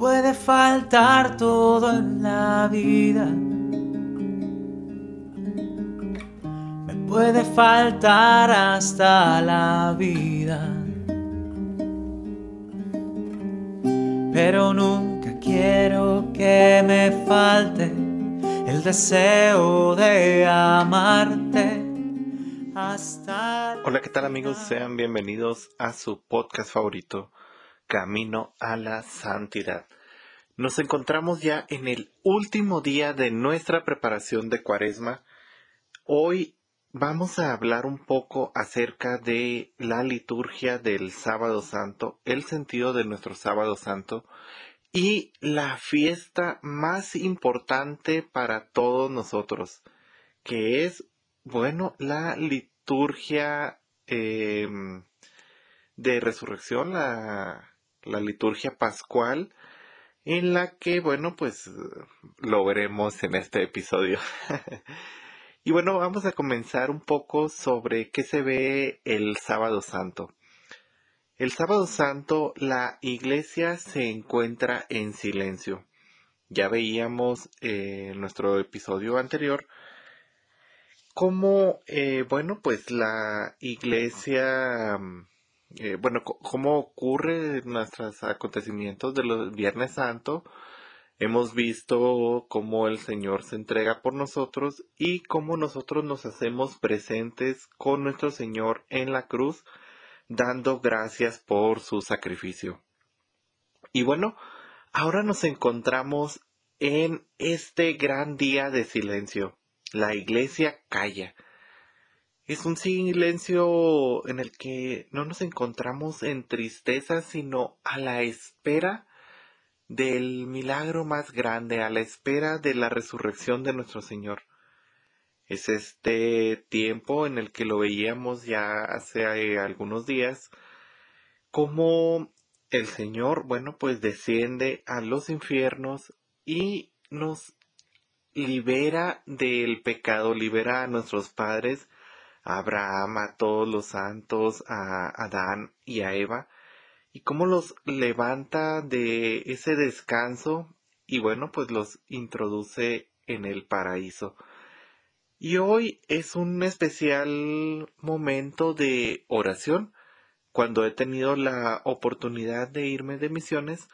puede faltar todo en la vida. Me puede faltar hasta la vida. Pero nunca quiero que me falte el deseo de amarte. Hasta Hola, ¿qué tal amigos? Sean bienvenidos a su podcast favorito, Camino a la Santidad. Nos encontramos ya en el último día de nuestra preparación de Cuaresma. Hoy vamos a hablar un poco acerca de la liturgia del Sábado Santo, el sentido de nuestro Sábado Santo y la fiesta más importante para todos nosotros, que es, bueno, la liturgia em, de resurrección, la, la liturgia pascual, en la que, bueno, pues lo veremos en este episodio. y bueno, vamos a comenzar un poco sobre qué se ve el sábado santo. El sábado santo la iglesia se encuentra en silencio. Ya veíamos eh, en nuestro episodio anterior cómo, eh, bueno, pues la iglesia, mm, eh, bueno, cómo ocurre nuestros acontecimientos de los Viernes Santo. Hemos visto cómo el Señor se entrega por nosotros y cómo nosotros nos hacemos presentes con nuestro Señor en la cruz dando gracias por su sacrificio. Y bueno, ahora nos encontramos en este gran día de silencio. La iglesia calla. Es un silencio en el que no nos encontramos en tristeza, sino a la espera del milagro más grande, a la espera de la resurrección de nuestro Señor. Es este tiempo en el que lo veíamos ya hace algunos días, como el Señor, bueno, pues desciende a los infiernos y nos libera del pecado, libera a nuestros padres, Abraham, a todos los santos, a Adán y a Eva, y cómo los levanta de ese descanso y bueno, pues los introduce en el paraíso. Y hoy es un especial momento de oración. Cuando he tenido la oportunidad de irme de misiones,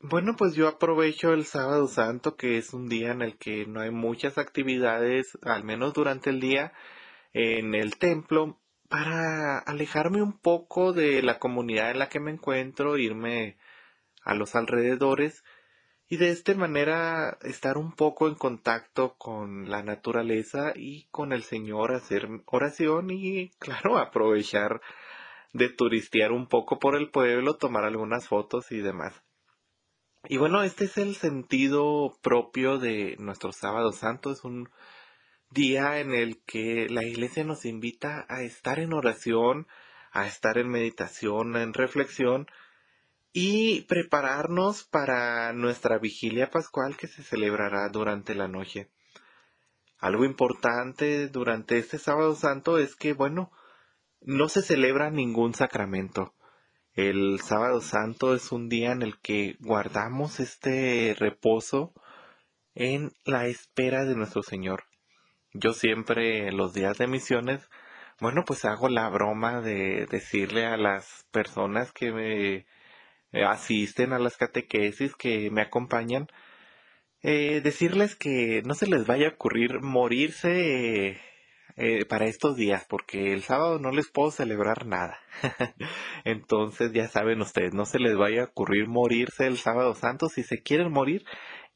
bueno, pues yo aprovecho el sábado santo, que es un día en el que no hay muchas actividades, al menos durante el día, en el templo, para alejarme un poco de la comunidad en la que me encuentro, irme a los alrededores y de esta manera estar un poco en contacto con la naturaleza y con el Señor, hacer oración y, claro, aprovechar de turistear un poco por el pueblo, tomar algunas fotos y demás. Y bueno, este es el sentido propio de nuestro sábado santo, es un día en el que la iglesia nos invita a estar en oración, a estar en meditación, en reflexión, y prepararnos para nuestra vigilia pascual que se celebrará durante la noche. Algo importante durante este sábado santo es que, bueno, no se celebra ningún sacramento. El sábado santo es un día en el que guardamos este reposo en la espera de nuestro Señor. Yo siempre los días de misiones, bueno, pues hago la broma de decirle a las personas que me eh, asisten a las catequesis que me acompañan, eh, decirles que no se les vaya a ocurrir morirse eh, para estos días, porque el sábado no les puedo celebrar nada. Entonces ya saben ustedes, no se les vaya a ocurrir morirse el sábado santo. Si se quieren morir,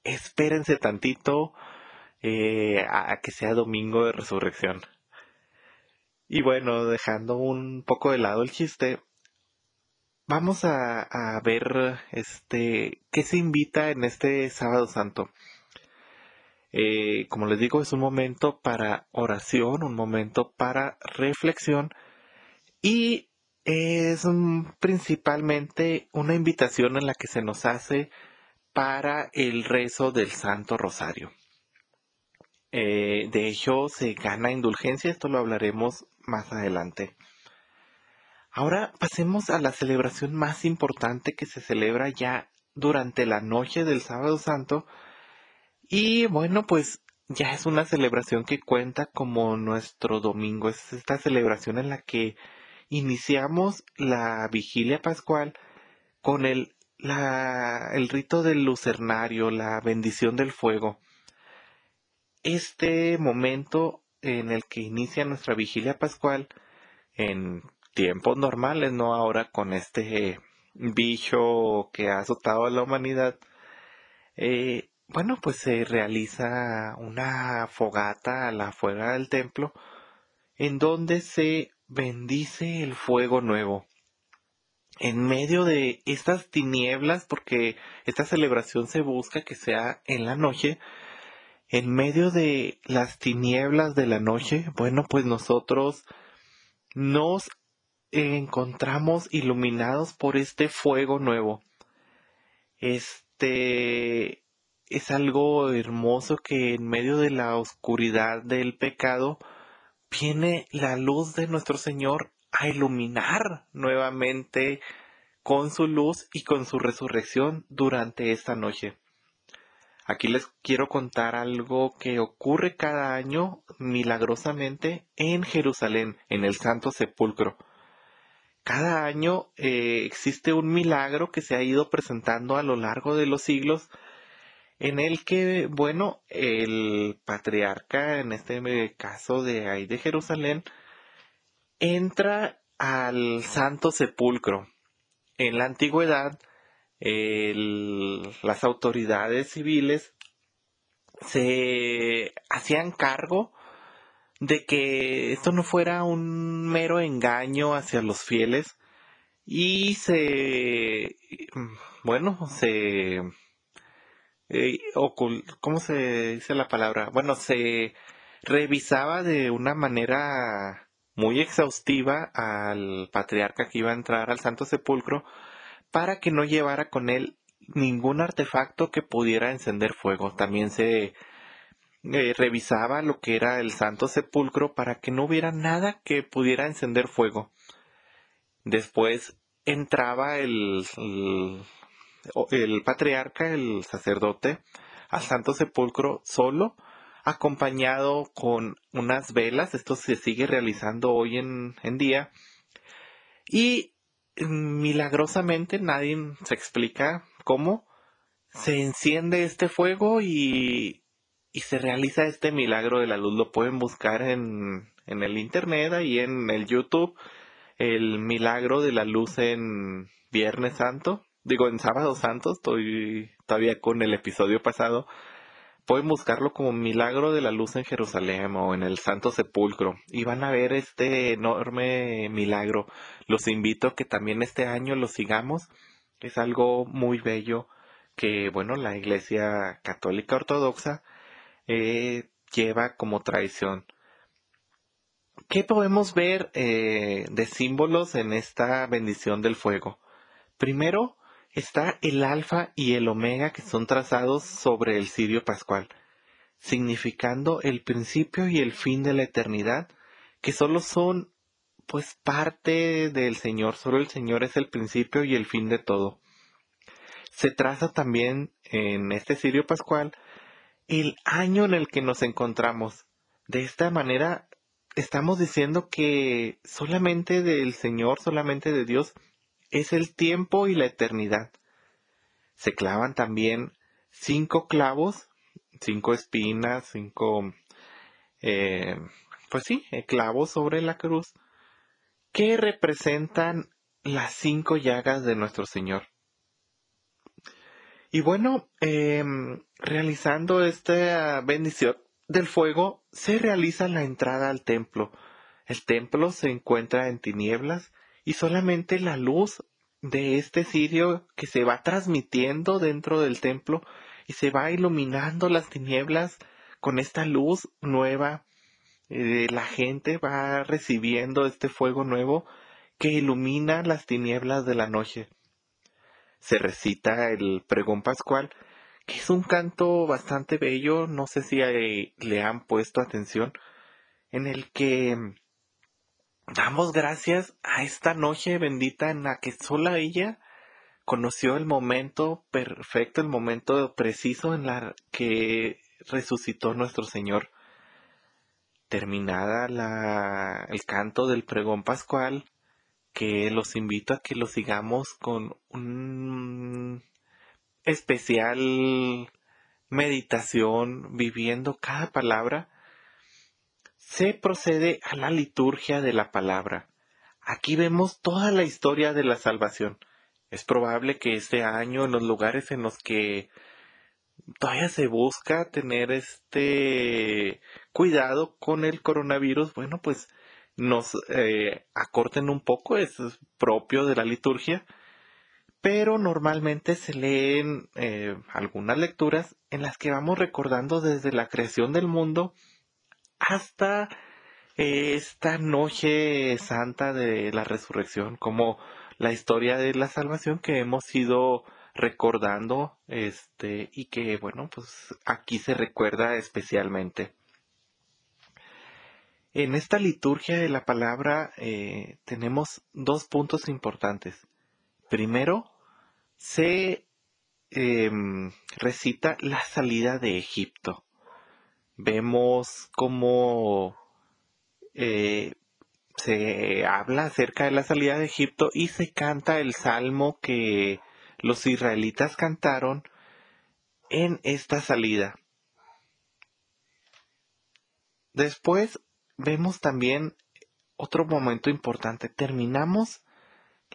espérense tantito a que sea domingo de resurrección. Y bueno, dejando un poco de lado el chiste, Vamos a, ver este qué se invita en este sábado santo. Eh, como les digo, es un momento para oración, un momento para reflexión y es principalmente una invitación en la que se nos hace para el rezo del Santo Rosario. Eh, de hecho, se gana indulgencia, esto lo hablaremos más adelante. Ahora pasemos a la celebración más importante que se celebra ya durante la noche del sábado santo. Y bueno, pues ya es una celebración que cuenta como nuestro domingo. Es esta celebración en la que iniciamos la vigilia pascual con el, la, el rito del lucernario, la bendición del fuego. Este momento en el que inicia nuestra vigilia pascual en tiempos normales, no ahora con este bicho que ha azotado a la humanidad, eh, bueno, pues se realiza una fogata a la afuera del templo en donde se bendice el fuego nuevo. En medio de estas tinieblas, porque esta celebración se busca que sea en la noche, en medio de las tinieblas de la noche, bueno, pues nosotros nos encontramos iluminados por este fuego nuevo. Este es algo hermoso que en medio de la oscuridad del pecado viene la luz de nuestro Señor a iluminar nuevamente con su luz y con su resurrección durante esta noche. Aquí les quiero contar algo que ocurre cada año milagrosamente en Jerusalén, en el Santo Sepulcro. Cada año eh, existe un milagro que se ha ido presentando a lo largo de los siglos en el que, bueno, el patriarca, en este caso de ahí de Jerusalén, entra al Santo Sepulcro. En la antigüedad, las autoridades civiles se hacían cargo de que esto no fuera un mero engaño hacia los fieles y se, bueno, se eh, ¿cómo se dice la palabra? Bueno, se revisaba de una manera muy exhaustiva al patriarca que iba a entrar al Santo Sepulcro para que no llevara con él ningún artefacto que pudiera encender fuego. También se eh, revisaba lo que era el Santo Sepulcro para que no hubiera nada que pudiera encender fuego. Después entraba el el patriarca, el sacerdote, al Santo Sepulcro solo, acompañado con unas velas, esto se sigue realizando hoy en, día, y milagrosamente nadie se explica cómo se enciende este fuego y, y se realiza este milagro de la luz. Lo pueden buscar en, en el internet y en el YouTube, el milagro de la luz en Viernes Santo digo, en Sábado Santo, estoy todavía con el episodio pasado, pueden buscarlo como Milagro de la Luz en Jerusalén o en el Santo Sepulcro y van a ver este enorme milagro. Los invito a que también este año lo sigamos. Es algo muy bello que, bueno, la Iglesia Católica Ortodoxa eh, lleva como tradición. ¿Qué podemos ver eh, de símbolos en esta bendición del fuego? Primero, está el alfa y el omega que son trazados sobre el cirio pascual, significando el principio y el fin de la eternidad, que solo son pues parte del Señor, solo el Señor es el principio y el fin de todo. Se traza también en este cirio pascual el año en el que nos encontramos. De esta manera estamos diciendo que solamente del Señor, solamente de Dios, es el tiempo y la eternidad. Se clavan también cinco clavos, cinco espinas, cinco, eh, pues sí, eh, clavos sobre la cruz, que representan las cinco llagas de nuestro Señor. Y bueno, em, realizando esta bendición del fuego, se realiza la entrada al templo. El templo se encuentra en tinieblas y solamente la luz de este cirio que se va transmitiendo dentro del templo y se va iluminando las tinieblas con esta luz nueva. Eh, la gente va recibiendo este fuego nuevo que ilumina las tinieblas de la noche. Se recita el pregón pascual, que es un canto bastante bello, no sé si le han puesto atención, en el que Damos gracias a esta noche bendita en la que sola ella conoció el momento perfecto, el momento preciso en la que resucitó nuestro Señor. Terminada la, el canto del pregón pascual, que los invito a que lo sigamos con un especial meditación, viviendo cada palabra, se procede a la liturgia de la palabra. Aquí vemos toda la historia de la salvación. Es probable que este año, en los lugares en los que todavía se busca tener este cuidado con el coronavirus, bueno, pues nos eh, acorten un poco, es propio de la liturgia, pero normalmente se leen eh, algunas lecturas en las que vamos recordando desde la creación del mundo hasta eh, esta noche santa de la resurrección, como la historia de la salvación que hemos ido recordando, este, y que bueno, pues aquí se recuerda especialmente. En esta liturgia de la palabra eh, tenemos dos puntos importantes. Primero, se em, recita la salida de Egipto. Vemos cómo eh, se habla acerca de la salida de Egipto y se canta el salmo que los israelitas cantaron en esta salida. Después vemos también otro momento importante. Terminamos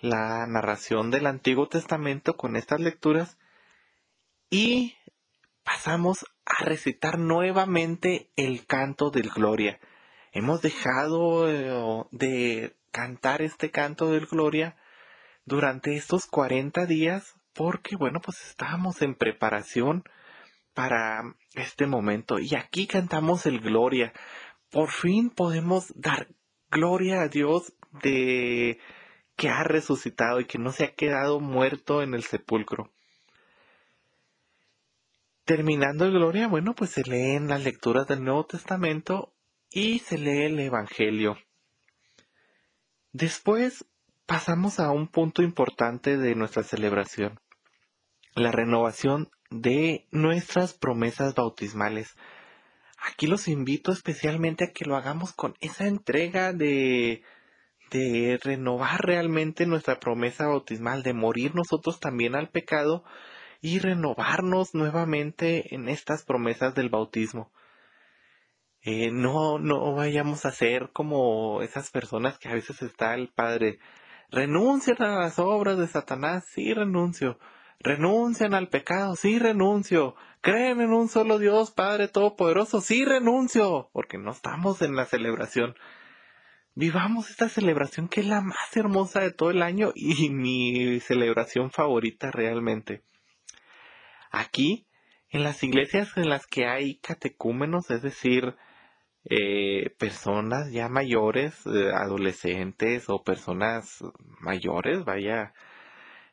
la narración del Antiguo Testamento con estas lecturas y pasamos a recitar nuevamente el canto del Gloria. Hemos dejado eh, de cantar este canto del Gloria durante estos 40 días porque, bueno, pues estábamos en preparación para este momento y aquí cantamos el Gloria. Por fin podemos dar gloria a Dios de que ha resucitado y que no se ha quedado muerto en el sepulcro. Terminando el Gloria, bueno, pues se leen las lecturas del Nuevo Testamento y se lee el Evangelio. Después pasamos a un punto importante de nuestra celebración, la renovación de nuestras promesas bautismales. Aquí los invito especialmente a que lo hagamos con esa entrega de de renovar realmente nuestra promesa bautismal, de morir nosotros también al pecado y renovarnos nuevamente en estas promesas del bautismo. Eh, no, no vayamos a ser como esas personas que a veces está el Padre. Renuncian a las obras de Satanás, sí renuncio. Renuncian al pecado, sí renuncio. Creen en un solo Dios, Padre Todopoderoso, sí renuncio. Porque no estamos en la celebración vivamos esta celebración que es la más hermosa de todo el año y mi celebración favorita realmente. Aquí, en las iglesias en las que hay catecúmenos, es decir, eh, personas ya mayores, eh, adolescentes o personas mayores, vaya,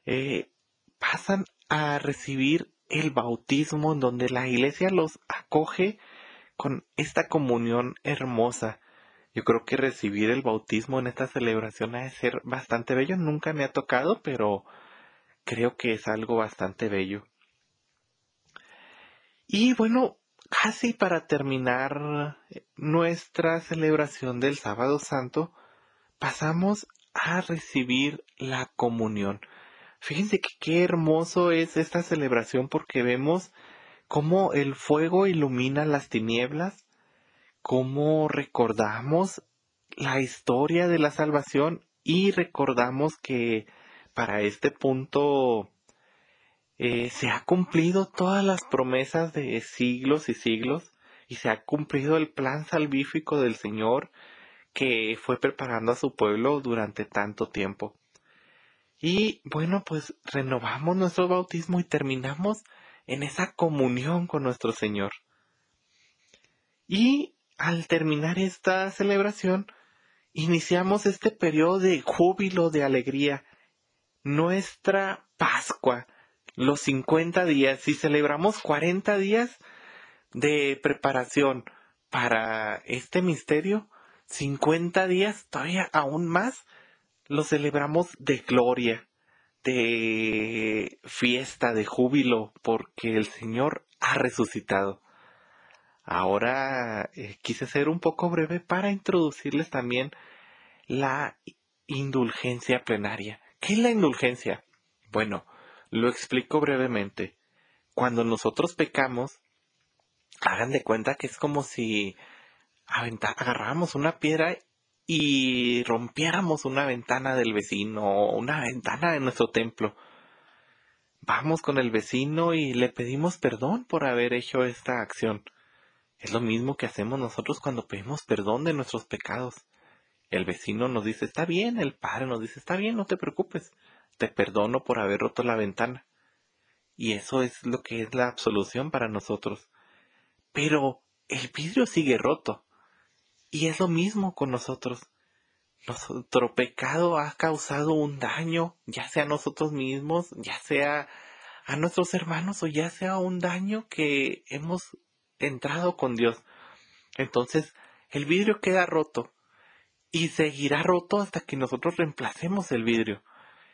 eh, pasan a recibir el bautismo en donde la iglesia los acoge con esta comunión hermosa yo creo que recibir el bautismo en esta celebración ha de ser bastante bello. Nunca me ha tocado, pero creo que es algo bastante bello. Y bueno, casi para terminar nuestra celebración del sábado santo, pasamos a recibir la comunión. Fíjense que qué hermoso es esta celebración porque vemos cómo el fuego ilumina las tinieblas cómo recordamos la historia de la salvación y recordamos que para este punto eh, se ha cumplido todas las promesas de siglos y siglos y se ha cumplido el plan salvífico del Señor que fue preparando a su pueblo durante tanto tiempo. Y bueno, pues renovamos nuestro bautismo y terminamos en esa comunión con nuestro Señor. Y al terminar esta celebración, iniciamos este periodo de júbilo, de alegría, nuestra Pascua, los 50 días, y celebramos 40 días de preparación para este misterio, 50 días, todavía aún más, lo celebramos de gloria, de fiesta, de júbilo, porque el Señor ha resucitado. Ahora eh, quise ser un poco breve para introducirles también la indulgencia plenaria. ¿Qué es la indulgencia? Bueno, lo explico brevemente. Cuando nosotros pecamos, hagan de cuenta que es como si agarráramos una piedra y rompiéramos una ventana del vecino o una ventana de nuestro templo. Vamos con el vecino y le pedimos perdón por haber hecho esta acción. Es lo mismo que hacemos nosotros cuando pedimos perdón de nuestros pecados. El vecino nos dice, está bien, el padre nos dice, está bien, no te preocupes, te perdono por haber roto la ventana. Y eso es lo que es la absolución para nosotros. Pero el vidrio sigue roto. Y es lo mismo con nosotros. Nuestro pecado ha causado un daño, ya sea a nosotros mismos, ya sea a nuestros hermanos o ya sea un daño que hemos entrado con Dios. Entonces, el vidrio queda roto y seguirá roto hasta que nosotros reemplacemos el vidrio.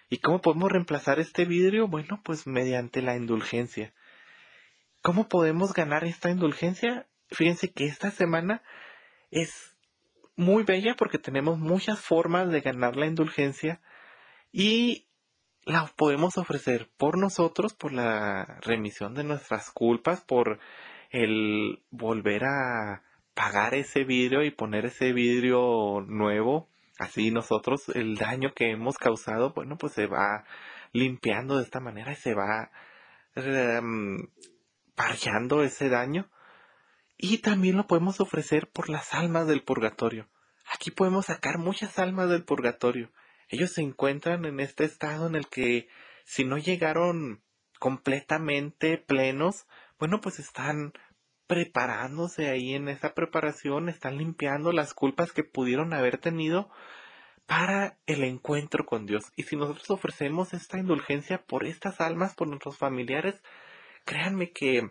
¿Y cómo podemos reemplazar este vidrio? Bueno, pues mediante la indulgencia. ¿Cómo podemos ganar esta indulgencia? Fíjense que esta semana es muy bella porque tenemos muchas formas de ganar la indulgencia y la podemos ofrecer por nosotros, por la remisión de nuestras culpas, por el volver a pagar ese vidrio y poner ese vidrio nuevo. Así nosotros el daño que hemos causado, bueno, pues se va limpiando de esta manera y se va eh, ese daño. Y también lo podemos ofrecer por las almas del purgatorio. Aquí podemos sacar muchas almas del purgatorio. Ellos se encuentran en este estado en el que si no llegaron completamente plenos, bueno, pues están preparándose ahí en esa preparación, están limpiando las culpas que pudieron haber tenido para el encuentro con Dios. Y si nosotros ofrecemos esta indulgencia por estas almas, por nuestros familiares, créanme que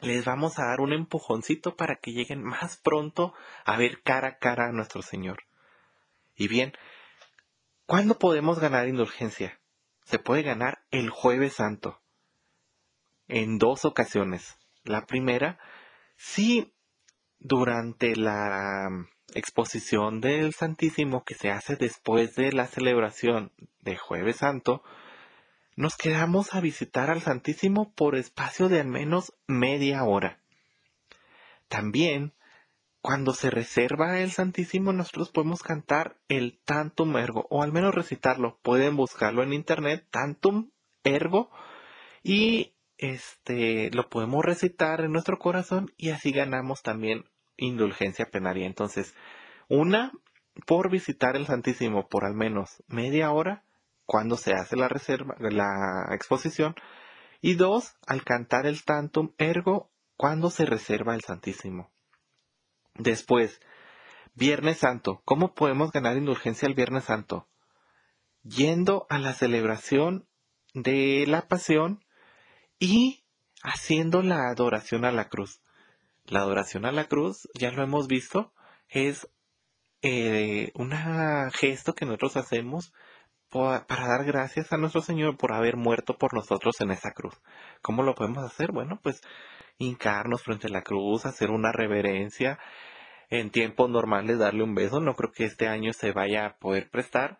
les vamos a dar un empujoncito para que lleguen más pronto a ver cara a cara a nuestro Señor. Y bien, ¿cuándo podemos ganar indulgencia? Se puede ganar el jueves santo, en dos ocasiones. La primera, si durante la exposición del Santísimo que se hace después de la celebración de jueves santo, nos quedamos a visitar al Santísimo por espacio de al menos media hora. También, cuando se reserva el Santísimo, nosotros podemos cantar el Tantum Ergo, o al menos recitarlo. Pueden buscarlo en internet, Tantum Ergo, y este lo podemos recitar en nuestro corazón y así ganamos también indulgencia plenaria. Entonces, una por visitar el Santísimo por al menos media hora cuando se hace la reserva, la exposición, y dos, al cantar el tantum ergo cuando se reserva el Santísimo. Después, Viernes Santo. ¿Cómo podemos ganar indulgencia el Viernes Santo? Yendo a la celebración de la pasión y haciendo la adoración a la cruz. La adoración a la cruz, ya lo hemos visto, es eh, un gesto que nosotros hacemos para dar gracias a nuestro Señor por haber muerto por nosotros en esa cruz. ¿Cómo lo podemos hacer? Bueno, pues hincarnos frente a la cruz, hacer una reverencia, en tiempos normales darle un beso. No creo que este año se vaya a poder prestar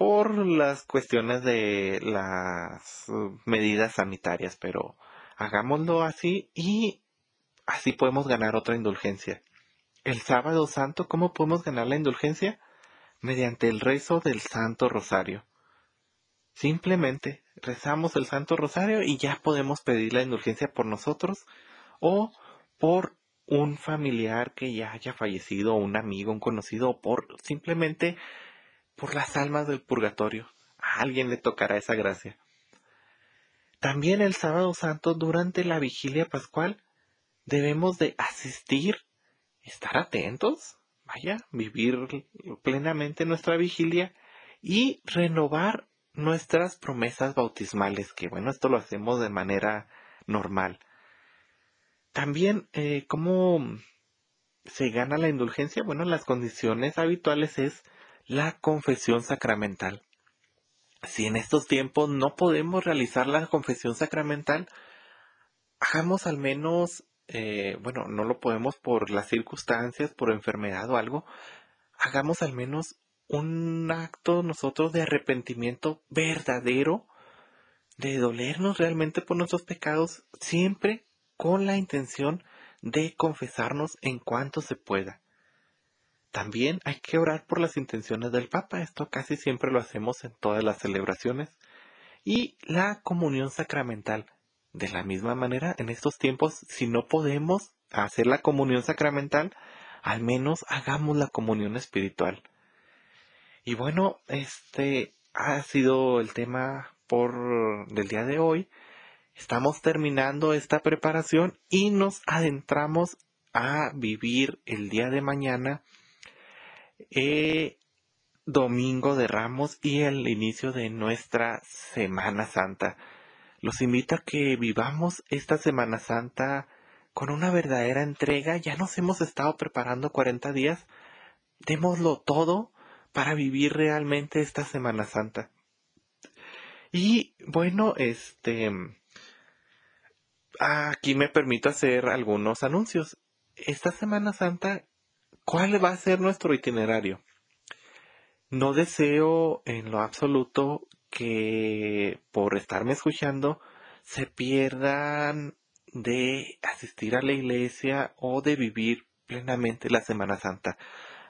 por las cuestiones de las medidas sanitarias, pero hagámoslo así y así podemos ganar otra indulgencia. El sábado santo, ¿cómo podemos ganar la indulgencia? mediante el rezo del Santo Rosario. Simplemente rezamos el Santo Rosario y ya podemos pedir la indulgencia por nosotros o por un familiar que ya haya fallecido, un amigo, un conocido, o por simplemente por las almas del purgatorio. A alguien le tocará esa gracia. También el sábado santo, durante la vigilia pascual, debemos de asistir, estar atentos vaya, vivir plenamente nuestra vigilia y renovar nuestras promesas bautismales, que bueno, esto lo hacemos de manera normal. También, eh, ¿cómo se gana la indulgencia? Bueno, las condiciones habituales es la confesión sacramental. si en estos tiempos no podemos realizar la confesión sacramental, hagamos al menos, eh, bueno, no lo podemos por las circunstancias, por enfermedad o algo, hagamos al menos un acto nosotros de arrepentimiento verdadero, de dolernos realmente por nuestros pecados, siempre con la intención de confesarnos en cuanto se pueda. También hay que orar por las intenciones del Papa, esto casi siempre lo hacemos en todas las celebraciones. Y la comunión sacramental. De la misma manera, en estos tiempos, si no podemos hacer la comunión sacramental, al menos hagamos la comunión espiritual. Y bueno, este ha sido el tema por del día de hoy. Estamos terminando esta preparación y nos adentramos a vivir el día de mañana, eh, domingo de Ramos y el inicio de nuestra Semana Santa. Los invito a que vivamos esta Semana Santa con una verdadera entrega. Ya nos hemos estado preparando 40 días. Démoslo todo para vivir realmente esta Semana Santa. Y bueno, este aquí me permito hacer algunos anuncios. Esta Semana Santa, ¿cuál va a ser nuestro itinerario? No deseo en lo absoluto que por estarme escuchando se pierdan de asistir a la iglesia o de vivir plenamente la Semana Santa.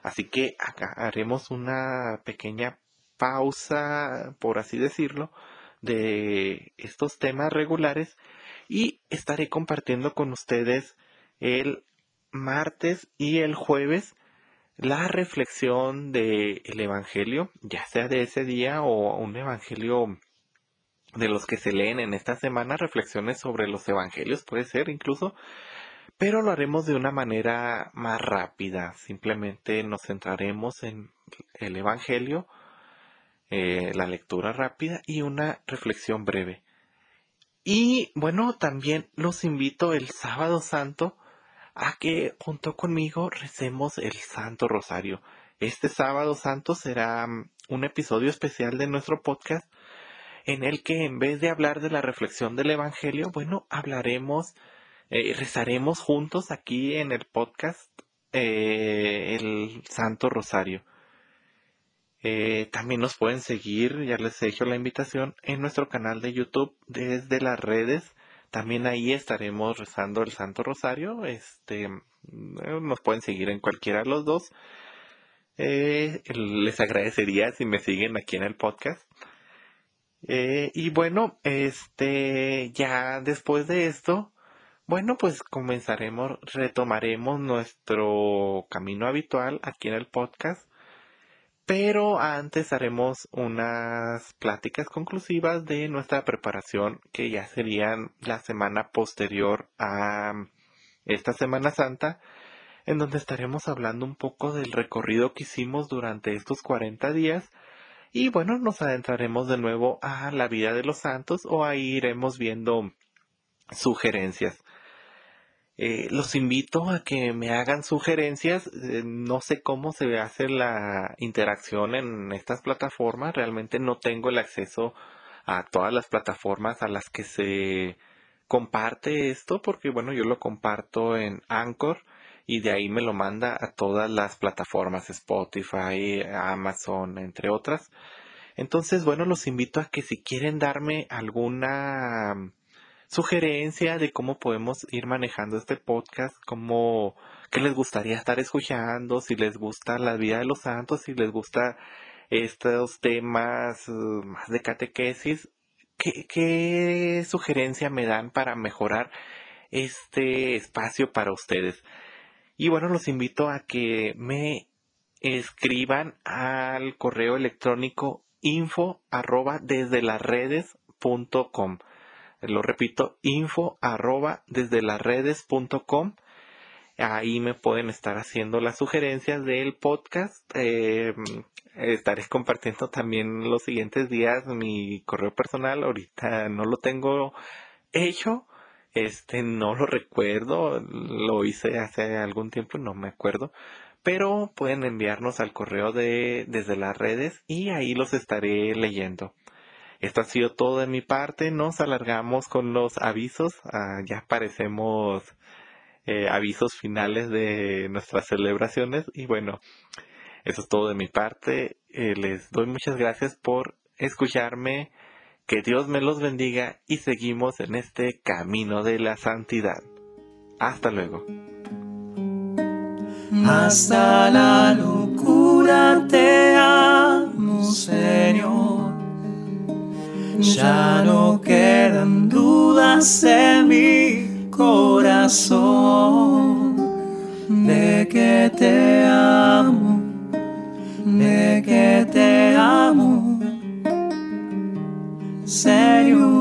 Así que acá haremos una pequeña pausa, por así decirlo, de estos temas regulares y estaré compartiendo con ustedes el martes y el jueves la reflexión del Evangelio, ya sea de ese día o un Evangelio de los que se leen en esta semana, reflexiones sobre los Evangelios, puede ser incluso, pero lo haremos de una manera más rápida. Simplemente nos centraremos en el Evangelio, eh, la lectura rápida y una reflexión breve. Y bueno, también los invito el sábado santo a que junto conmigo recemos el Santo Rosario. Este sábado santo será mm, un episodio especial de nuestro podcast en el que en vez de hablar de la reflexión del Evangelio, bueno, hablaremos eh, rezaremos juntos aquí en el podcast eh, el Santo Rosario. Eh, también nos pueden seguir, ya les he hecho la invitación, en nuestro canal de YouTube desde las redes. También ahí estaremos rezando el Santo Rosario. Este, nos pueden seguir en cualquiera de los dos. les agradecería si me siguen aquí en el podcast. y bueno, este, ya después de esto, bueno, pues comenzaremos, retomaremos nuestro camino habitual aquí en el podcast, pero antes haremos unas pláticas conclusivas de nuestra preparación que ya serían la semana posterior a esta Semana Santa, en donde estaremos hablando un poco del recorrido que hicimos durante estos 40 días y bueno, nos adentraremos de nuevo a la vida de los santos o ahí iremos viendo sugerencias. Eh, los invito a que me hagan sugerencias. Eh, no sé cómo se hace la interacción en estas plataformas. Realmente no tengo el acceso a todas las plataformas a las que se comparte esto porque bueno, yo lo comparto en Anchor y de ahí me lo manda a todas las plataformas Spotify, Amazon, entre otras. Entonces, bueno, los invito a que si quieren darme alguna sugerencia de cómo podemos ir manejando este podcast, cómo, qué les gustaría estar escuchando, si les gusta la vida de los santos, si les gusta estos temas uh, más de catequesis, ¿qué, sugerencia me dan para mejorar este espacio para ustedes? Y bueno, los invito a que me escriban al correo electrónico info desde las redes punto com. Lo repito, info arroba desde las redes.com. Ahí me pueden estar haciendo las sugerencias del podcast. Eh, estaré compartiendo también los siguientes días mi correo personal. Ahorita no lo tengo hecho. Este no lo recuerdo. Lo hice hace algún tiempo y no me acuerdo. Pero pueden enviarnos al correo de desde las redes y ahí los estaré leyendo. Esto ha sido todo de mi parte. Nos alargamos con los avisos. Ah, ya parecemos eh, avisos finales de nuestras celebraciones. Y bueno, eso es todo de mi parte. Eh, les doy muchas gracias por escucharme. Que Dios me los bendiga y seguimos en este camino de la santidad. Hasta luego. Hasta la locura te amo, Señor ya no quedan dudas en mi corazón de que te amo, de que te amo, Señor.